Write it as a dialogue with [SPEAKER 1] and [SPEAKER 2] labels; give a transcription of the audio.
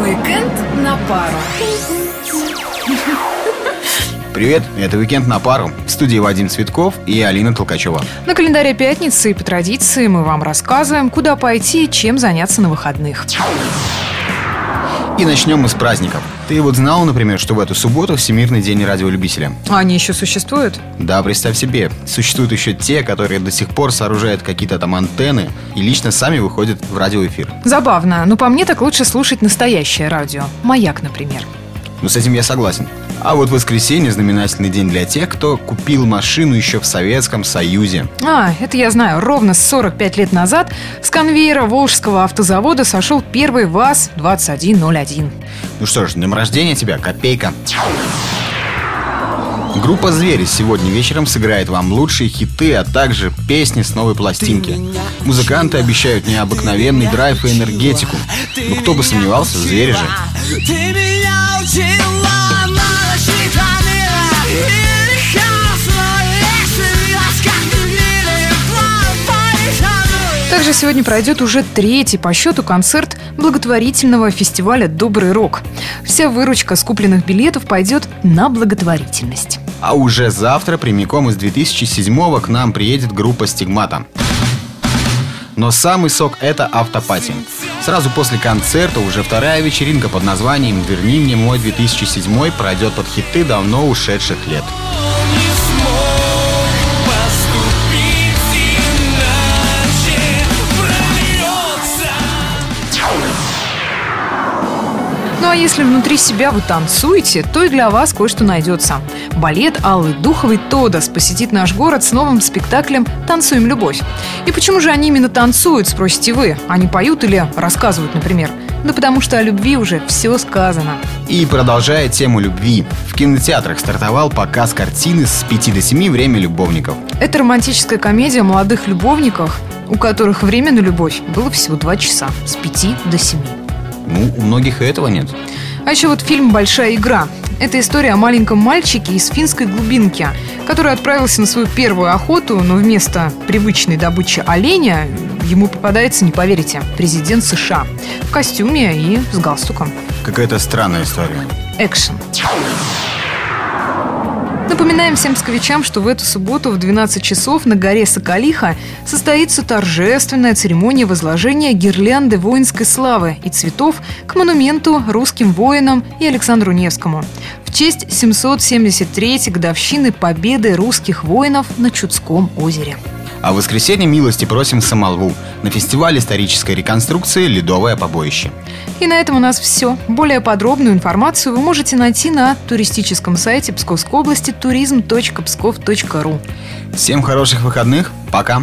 [SPEAKER 1] Уикенд на пару.
[SPEAKER 2] Привет, это «Уикенд на пару». В студии Вадим Цветков и Алина Толкачева.
[SPEAKER 3] На календаре пятницы и по традиции мы вам рассказываем, куда пойти и чем заняться на выходных.
[SPEAKER 2] И начнем мы с праздников. Ты вот знал, например, что в эту субботу Всемирный день радиолюбителя?
[SPEAKER 3] А они еще существуют?
[SPEAKER 2] Да, представь себе. Существуют еще те, которые до сих пор сооружают какие-то там антенны и лично сами выходят в радиоэфир.
[SPEAKER 3] Забавно, но по мне так лучше слушать настоящее радио. Маяк, например.
[SPEAKER 2] Ну, с этим я согласен. А вот воскресенье – знаменательный день для тех, кто купил машину еще в Советском Союзе.
[SPEAKER 3] А, это я знаю. Ровно 45 лет назад с конвейера Волжского автозавода сошел первый ВАЗ-2101.
[SPEAKER 2] Ну что ж, днем рождения тебя, копейка. Группа «Звери» сегодня вечером сыграет вам лучшие хиты, а также песни с новой пластинки. Музыканты обещают необыкновенный драйв и энергетику. Ну кто бы сомневался, «Звери» же.
[SPEAKER 4] Ты меня учила на
[SPEAKER 3] Также сегодня пройдет уже третий по счету концерт благотворительного фестиваля «Добрый рок». Вся выручка с купленных билетов пойдет на благотворительность.
[SPEAKER 2] А уже завтра прямиком из 2007 к нам приедет группа «Стигмата». Но самый сок – это автопати. Сразу после концерта уже вторая вечеринка под названием «Верни мне мой 2007» пройдет под хиты давно ушедших лет.
[SPEAKER 3] Ну а если внутри себя вы танцуете, то и для вас кое-что найдется. Балет Аллы Духовой «Тодос» посетит наш город с новым спектаклем «Танцуем любовь». И почему же они именно танцуют, спросите вы? Они поют или рассказывают, например? Да потому что о любви уже все сказано.
[SPEAKER 2] И продолжая тему любви, в кинотеатрах стартовал показ картины с 5 до 7 «Время любовников».
[SPEAKER 3] Это романтическая комедия о молодых любовниках, у которых время на любовь было всего два часа, с 5 до 7.
[SPEAKER 2] Ну, у многих и этого нет.
[SPEAKER 3] А еще вот фильм «Большая игра». Это история о маленьком мальчике из финской глубинки, который отправился на свою первую охоту, но вместо привычной добычи оленя ему попадается, не поверите, президент США в костюме и с галстуком.
[SPEAKER 2] Какая-то странная история.
[SPEAKER 3] Экшен. Напоминаем всем псковичам, что в эту субботу в 12 часов на горе Соколиха состоится торжественная церемония возложения гирлянды воинской славы и цветов к монументу русским воинам и Александру Невскому в честь 773-й годовщины победы русских воинов на Чудском озере.
[SPEAKER 2] А в воскресенье милости просим в Самалву на фестиваль исторической реконструкции «Ледовое побоище».
[SPEAKER 3] И на этом у нас все. Более подробную информацию вы можете найти на туристическом сайте Псковской области turism.pskov.ru.
[SPEAKER 2] Всем хороших выходных. Пока.